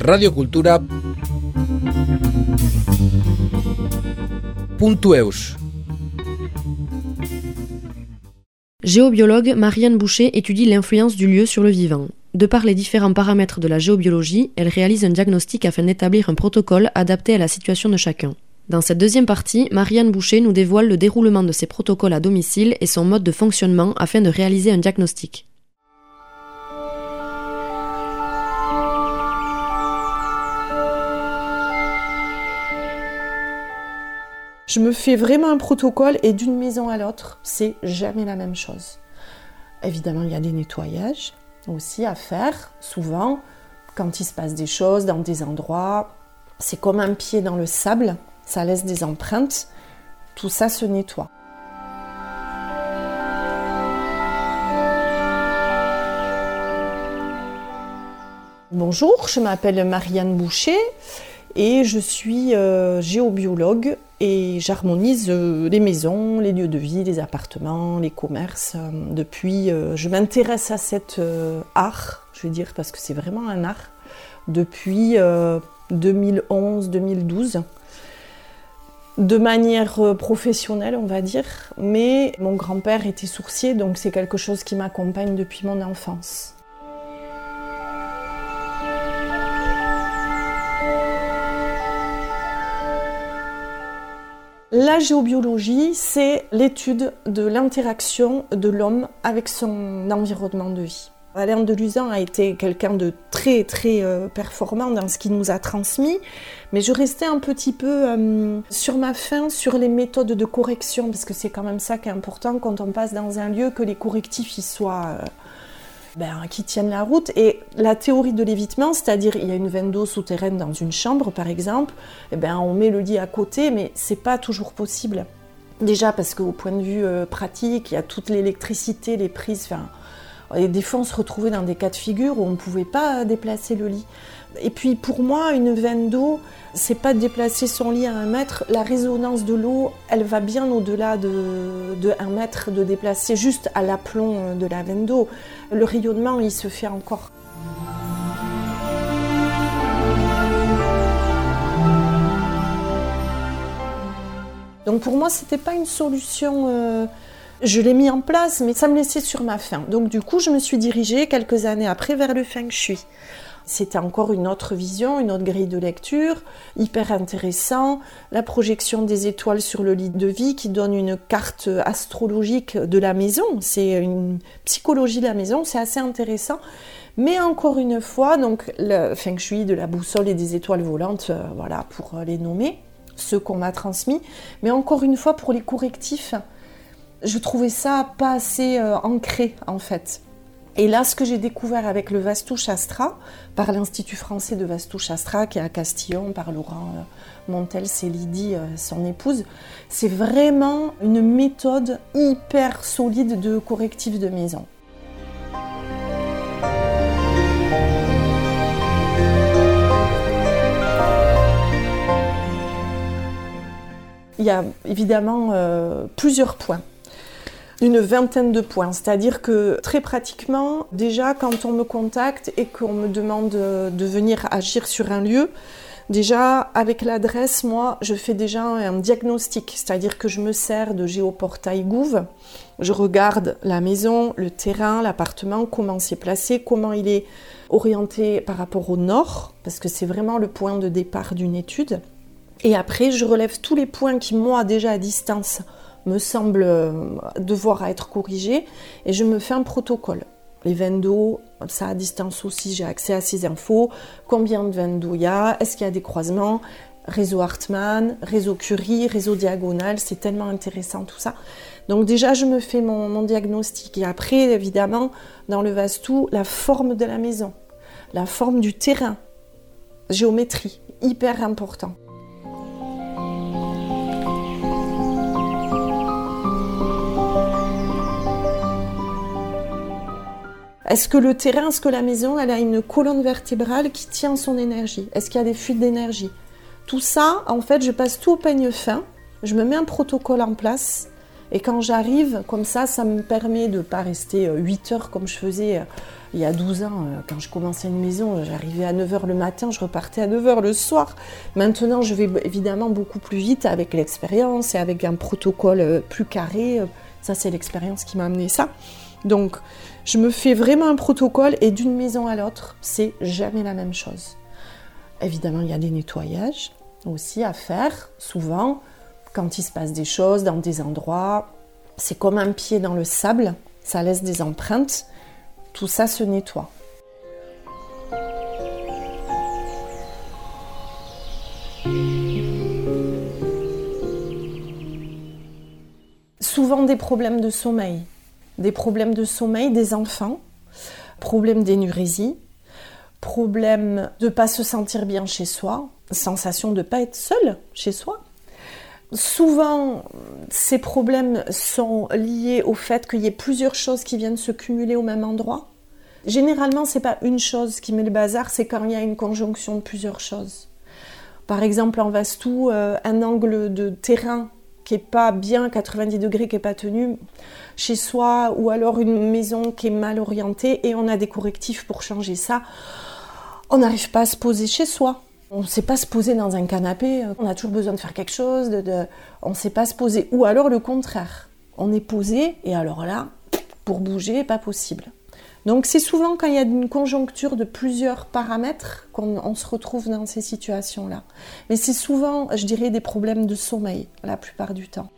Radio Cultura. Géobiologue, Marianne Boucher étudie l'influence du lieu sur le vivant. De par les différents paramètres de la géobiologie, elle réalise un diagnostic afin d'établir un protocole adapté à la situation de chacun. Dans cette deuxième partie, Marianne Boucher nous dévoile le déroulement de ces protocoles à domicile et son mode de fonctionnement afin de réaliser un diagnostic. Je me fais vraiment un protocole et d'une maison à l'autre, c'est jamais la même chose. Évidemment, il y a des nettoyages aussi à faire, souvent, quand il se passe des choses dans des endroits. C'est comme un pied dans le sable, ça laisse des empreintes, tout ça se nettoie. Bonjour, je m'appelle Marianne Boucher et je suis euh, géobiologue et j'harmonise euh, les maisons, les lieux de vie, les appartements, les commerces. Euh, depuis, je m'intéresse à cet art, je veux dire, parce que c'est vraiment un art, depuis 2011-2012 de manière professionnelle, on va dire, mais mon grand-père était sourcier, donc c'est quelque chose qui m'accompagne depuis mon enfance. La géobiologie, c'est l'étude de l'interaction de l'homme avec son environnement de vie. Alain Deluzan a été quelqu'un de très très euh, performant dans ce qu'il nous a transmis, mais je restais un petit peu euh, sur ma faim sur les méthodes de correction, parce que c'est quand même ça qui est important quand on passe dans un lieu, que les correctifs y soient... Euh, ben, qui tiennent la route. Et la théorie de l'évitement, c'est-à-dire il y a une veine d'eau souterraine dans une chambre, par exemple, eh ben, on met le lit à côté, mais c'est pas toujours possible. Déjà parce qu'au point de vue euh, pratique, il y a toute l'électricité, les prises, et des fois se retrouvait dans des cas de figure où on ne pouvait pas déplacer le lit. Et puis pour moi, une veine d'eau, c'est pas déplacer son lit à un mètre. La résonance de l'eau, elle va bien au-delà de, de un mètre de déplacer juste à l'aplomb de la veine d'eau. Le rayonnement, il se fait encore. Donc pour moi, c'était pas une solution. Euh, je l'ai mis en place, mais ça me laissait sur ma faim. Donc du coup, je me suis dirigée quelques années après vers le feng shui. C'était encore une autre vision, une autre grille de lecture, hyper intéressant. La projection des étoiles sur le lit de vie qui donne une carte astrologique de la maison. C'est une psychologie de la maison, c'est assez intéressant. Mais encore une fois, donc le feng de la boussole et des étoiles volantes, euh, voilà, pour les nommer, ceux qu'on m'a transmis. Mais encore une fois, pour les correctifs, je trouvais ça pas assez euh, ancré en fait. Et là, ce que j'ai découvert avec le Vastu Shastra, par l'Institut français de Vastu Shastra, qui est à Castillon, par Laurent euh, Montel, c'est Lydie, euh, son épouse, c'est vraiment une méthode hyper solide de correctif de maison. Il y a évidemment euh, plusieurs points une vingtaine de points. C'est-à-dire que très pratiquement, déjà quand on me contacte et qu'on me demande de venir agir sur un lieu, déjà avec l'adresse, moi, je fais déjà un diagnostic. C'est-à-dire que je me sers de géoportail Gouv. Je regarde la maison, le terrain, l'appartement, comment c'est placé, comment il est orienté par rapport au nord, parce que c'est vraiment le point de départ d'une étude. Et après, je relève tous les points qui, moi, déjà à distance, me semble euh, devoir être corrigé et je me fais un protocole. Les veines d'eau, ça à distance aussi, j'ai accès à ces infos. Combien de veines d'eau il y a? Est-ce qu'il y a des croisements? Réseau Hartmann, réseau Curie, réseau diagonal, c'est tellement intéressant tout ça. Donc déjà, je me fais mon, mon diagnostic. Et après, évidemment, dans le Vastu, la forme de la maison, la forme du terrain, géométrie, hyper important. Est-ce que le terrain, est-ce que la maison, elle a une colonne vertébrale qui tient son énergie? Est-ce qu'il y a des fuites d'énergie? Tout ça, en fait, je passe tout au peigne fin, je me mets un protocole en place Et quand j'arrive, comme ça, ça me permet de ne pas rester 8 heures comme je faisais il y a 12 ans, quand je commençais une maison, j'arrivais à 9h le matin, je repartais à 9h le soir. Maintenant, je vais évidemment beaucoup plus vite avec l'expérience et avec un protocole plus carré. Ça, c'est l'expérience qui m'a amené ça. Donc, je me fais vraiment un protocole et d'une maison à l'autre, c'est jamais la même chose. Évidemment, il y a des nettoyages aussi à faire, souvent, quand il se passe des choses dans des endroits. C'est comme un pied dans le sable, ça laisse des empreintes. Tout ça se nettoie. Souvent des problèmes de sommeil des problèmes de sommeil des enfants, problèmes d'énurésie, problèmes de ne pas se sentir bien chez soi, sensation de pas être seul chez soi. Souvent, ces problèmes sont liés au fait qu'il y ait plusieurs choses qui viennent se cumuler au même endroit. Généralement, ce n'est pas une chose qui met le bazar, c'est quand il y a une conjonction de plusieurs choses. Par exemple, en Vastou, euh, un angle de terrain qui n'est pas bien 90 degrés, qui n'est pas tenu chez soi, ou alors une maison qui est mal orientée et on a des correctifs pour changer ça, on n'arrive pas à se poser chez soi. On ne sait pas se poser dans un canapé, on a toujours besoin de faire quelque chose, de, on ne sait pas se poser. Ou alors le contraire, on est posé et alors là, pour bouger, pas possible. Donc c'est souvent quand il y a une conjoncture de plusieurs paramètres qu'on se retrouve dans ces situations-là. Mais c'est souvent, je dirais, des problèmes de sommeil la plupart du temps.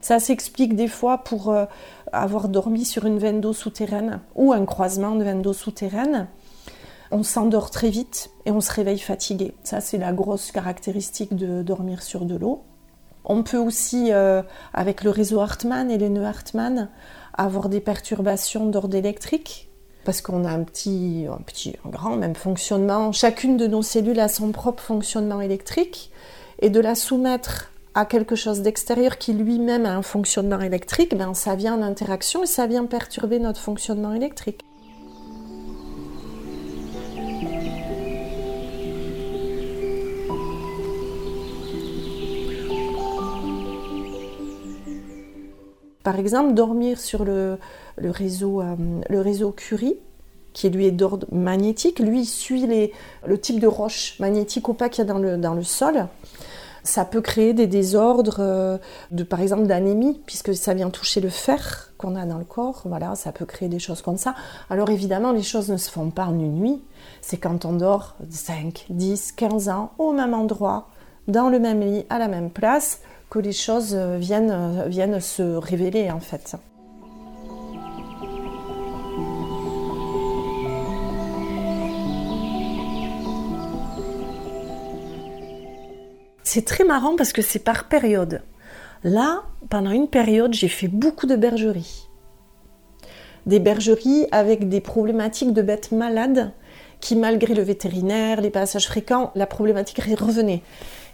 Ça s'explique des fois pour euh, avoir dormi sur une veine d'eau souterraine ou un croisement de veine d'eau souterraine on s'endort très vite et on se réveille fatigué. Ça, c'est la grosse caractéristique de dormir sur de l'eau. On peut aussi, euh, avec le réseau Hartmann et les nœuds Hartmann, avoir des perturbations d'ordre électrique parce qu'on a un petit, un petit, un grand même fonctionnement. Chacune de nos cellules a son propre fonctionnement électrique et de la soumettre à quelque chose d'extérieur qui lui-même a un fonctionnement électrique, ben ça vient en interaction et ça vient perturber notre fonctionnement électrique. Par exemple, dormir sur le, réseau, euh, le réseau Curie, qui lui est d'ordre magnétique, lui suit les, le type de roche magnétique opaque qu'il y a dans le, dans le sol. Ça peut créer des désordres, euh, de, par exemple d'anémie, puisque ça vient toucher le fer qu'on a dans le corps. Voilà, ça peut créer des choses comme ça. Alors évidemment, les choses ne se font pas en une nuit. C'est quand on dort 5, 10, 15 ans au même endroit, dans le même lit, à la même place, que les choses viennent, viennent se révéler en fait. C'est très marrant parce que c'est par période. Là, pendant une période, j'ai fait beaucoup de bergeries. Des bergeries avec des problématiques de bêtes malades qui, malgré le vétérinaire, les passages fréquents, la problématique revenait.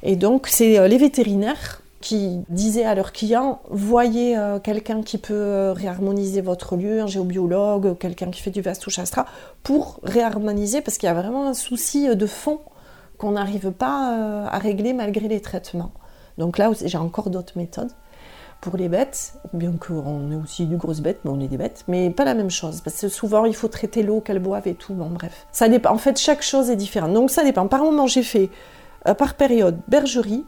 Et donc, c'est euh, les vétérinaires qui disaient à leurs clients voyez euh, quelqu'un qui peut euh, réharmoniser votre lieu, un géobiologue, quelqu'un qui fait du Vastu Shastra, pour réharmoniser, parce qu'il y a vraiment un souci euh, de fond qu'on n'arrive pas à régler malgré les traitements. Donc là, j'ai encore d'autres méthodes pour les bêtes, bien qu'on est aussi de grosses bêtes, mais on est des bêtes, mais pas la même chose, parce que souvent il faut traiter l'eau qu'elles boivent et tout, bon bref. Ça dépend, en fait chaque chose est différente, donc ça dépend. Par moment j'ai fait, par période, bergerie,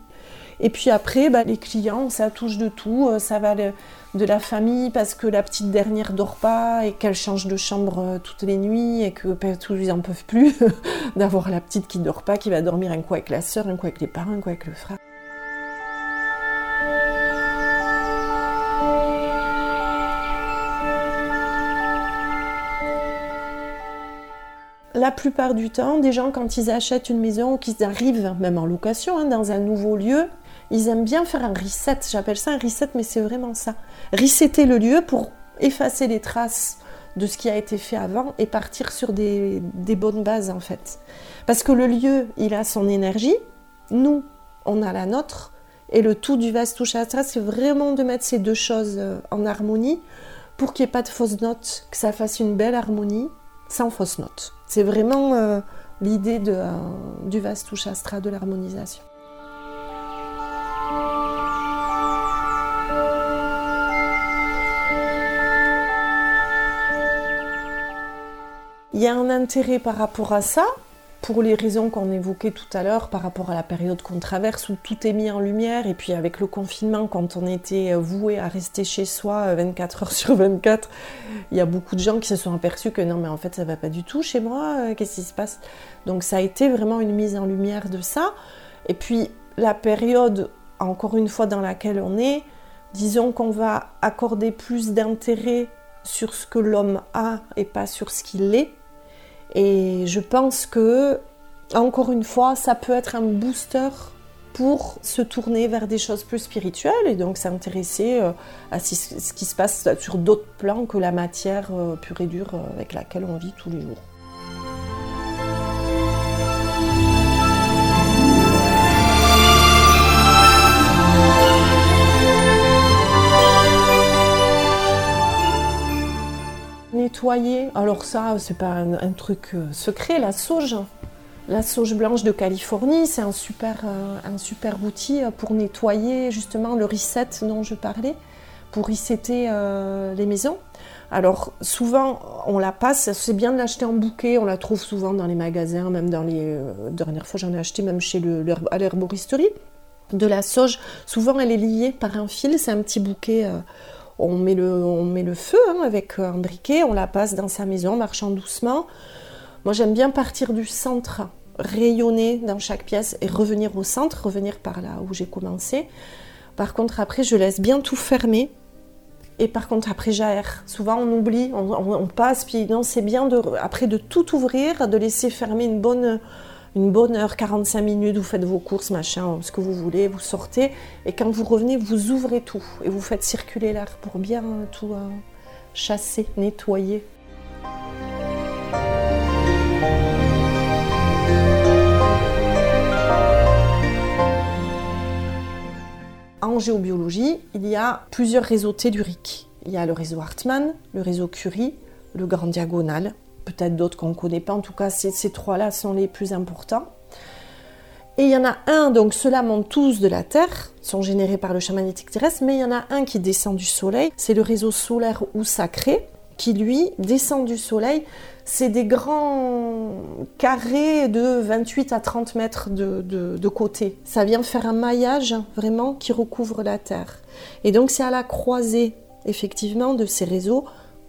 et puis après, bah, les clients, ça touche de tout. Euh, ça va de, la famille parce que la petite dernière dort pas et qu'elle change de chambre euh, toutes les nuits et que bah, tous ils en peuvent plus d'avoir la petite qui dort pas, qui va dormir un coup avec la soeur, un coup avec les parents, un coup avec le frère. la plupart du temps, des gens, quand ils achètent une maison ou qu'ils arrivent, même en location, hein, dans un nouveau lieu, ils aiment bien faire un reset. J'appelle ça un reset, mais c'est vraiment ça. Resetter le lieu pour effacer les traces de ce qui a été fait avant et partir sur des, bonnes bases en fait. Parce que le lieu, il a son énergie, nous, on a la nôtre, et le tout du Vastu Shastra, c'est vraiment de mettre ces deux choses euh, en harmonie pour qu'il n'y ait pas de fausses notes, que ça fasse une belle harmonie sans fausse note. C'est vraiment euh, l'idée euh, du Vastu Shastra, de l'harmonisation. Il y a un intérêt par rapport à ça, pour les raisons qu'on évoquait tout à l'heure par rapport à la période qu'on traverse où tout est mis en lumière et puis avec le confinement quand on était voué à rester chez soi 24 heures sur 24, il y a beaucoup de gens qui se sont aperçus que non mais en fait ça va pas du tout chez moi, euh, qu'est-ce qui se passe? Donc ça a été vraiment une mise en lumière de ça. Et puis la période encore une fois dans laquelle on est, disons qu'on va accorder plus d'intérêt sur ce que l'homme a et pas sur ce qu'il est et je pense que, encore une fois, ça peut être un booster pour se tourner vers des choses plus spirituelles et donc s'intéresser euh, à ce qui se passe sur d'autres plans que la matière euh, pure et dure euh, avec laquelle on vit tous les jours. Alors ça, c'est pas un, truc euh, secret, la sauge. La sauge blanche de Californie, c'est un super, euh, un super outil pour nettoyer justement le reset dont je parlais, pour resetter euh, les maisons. Alors souvent on la passe, c'est bien de l'acheter en bouquet, on la trouve souvent dans les magasins, même dans les dernières fois j'en ai acheté même chez à l'herboristerie. De la sauge, souvent elle est liée par un fil, c'est un petit bouquet on met le, feu hein, avec un briquet, on la passe dans sa maison, marchant doucement. Moi, j'aime bien partir du centre, rayonner dans chaque pièce et revenir au centre, revenir par là où j'ai commencé. Par contre, après, je laisse bien tout fermer. Et par contre, après, j'aère. Souvent, on oublie, on, passe, puis non, c'est bien de, après de tout ouvrir, de laisser fermer une bonne, une bonne heure, 45 minutes, vous faites vos courses, machin, ce que vous voulez, vous sortez, et quand vous revenez, vous ouvrez tout, et vous faites circuler l'air pour bien tout euh, chasser, nettoyer. En géobiologie, il y a plusieurs réseaux telluriques. Il y a le réseau Hartmann, le réseau Curie, le Grand Diagonal, peut-être d'autres qu'on ne connaît pas. En tout cas, ces, trois-là sont les plus importants. Et il y en a un, donc ceux-là montent tous de la Terre, sont générés par le champ magnétique terrestre, mais il y en a un qui descend du Soleil, c'est le réseau solaire ou sacré, qui lui descend du Soleil. C'est des grands carrés de 28 à 30 mètres de, de côté. Ça vient faire un maillage vraiment qui recouvre la Terre. Et donc c'est à la croisée, effectivement, de ces réseaux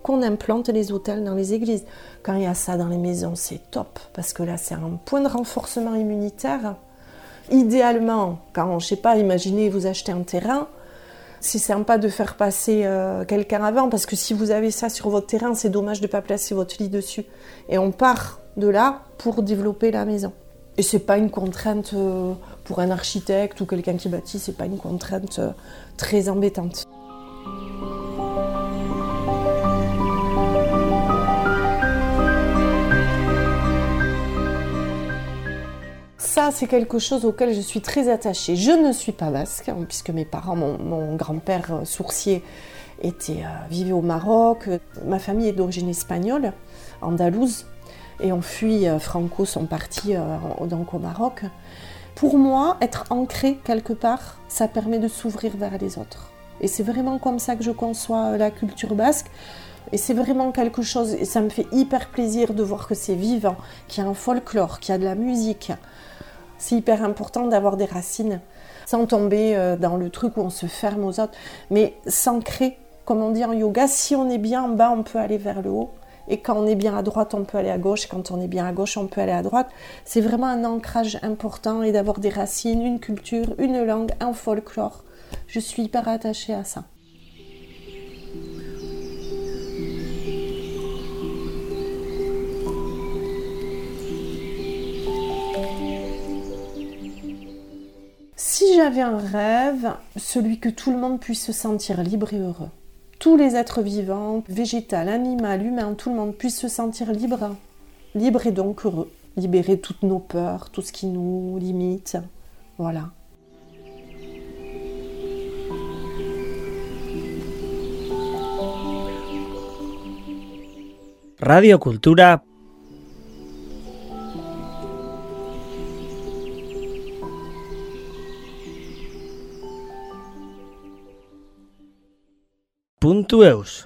qu'on implante les hôtels dans les églises. Quand il y a ça dans les maisons, c'est top, parce que là, c'est un point de renforcement immunitaire. Idéalement, quand, je sais pas, imaginez, vous achetez un terrain, c'est sympa de faire passer euh, quelqu'un avant, parce que si vous avez ça sur votre terrain, c'est dommage de ne pas placer votre lit dessus. Et on part de là pour développer la maison. Et c'est pas une contrainte euh, pour un architecte ou quelqu'un qui bâtit, c'est pas une contrainte euh, très embêtante. C'est quelque chose auquel je suis très attachée. Je ne suis pas basque, hein, puisque mes parents, mon, grand-père euh, sourcier, était, euh, vivait au Maroc. Ma famille est d'origine espagnole, andalouse, et on fuit euh, franco, sont partis donc au Maroc. Pour moi, être ancré quelque part, ça permet de s'ouvrir vers les autres. Et c'est vraiment comme ça que je conçois la culture basque. Et c'est vraiment quelque chose, et ça me fait hyper plaisir de voir que c'est vivant, qu'il y a un folklore, qu'il y a de la musique, c'est hyper important d'avoir des racines, sans tomber euh, dans le truc où on se ferme aux autres, mais s'ancrer, comme on dit en yoga, si on est bien en bas, on peut aller vers le haut. Et quand on est bien à droite, on peut aller à gauche. Quand on est bien à gauche, on peut aller à droite. C'est vraiment un ancrage important et d'avoir des racines, une culture, une langue, un folklore. Je suis hyper attachée à ça. Si j'avais un rêve, celui que tout le monde puisse se sentir libre et heureux. Tous les êtres vivants, végétal, animal, humain, tout le monde puisse se sentir libre. Libre et donc heureux. Libérer toutes nos peurs, tout ce qui nous limite. Voilà. Radio Cultura Santo euros.